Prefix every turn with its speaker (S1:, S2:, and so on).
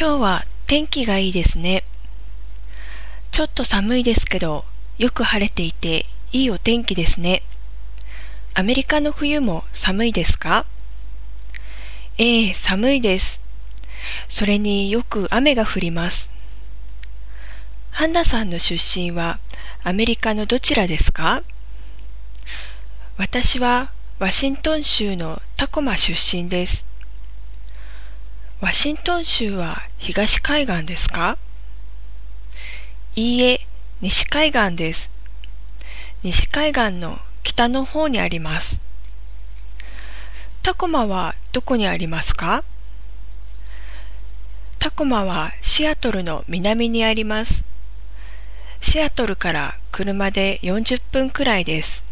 S1: 今日は天気がいいですね。ちょっと寒いですけど、よく晴れていていいお天気ですね。アメリカの冬も寒いですか？ええ、寒いです。それによく雨が降ります。ハンナさんの出身はアメリカのどちらですか？私はワシントン州のタコマ出身です。ワシントン州は東海岸ですか？いいえ、西海岸です。西海岸の北の方にあります。タコマはどこにありますか？タコマはシアトルの南にあります。シアトルから車で40分くらいです。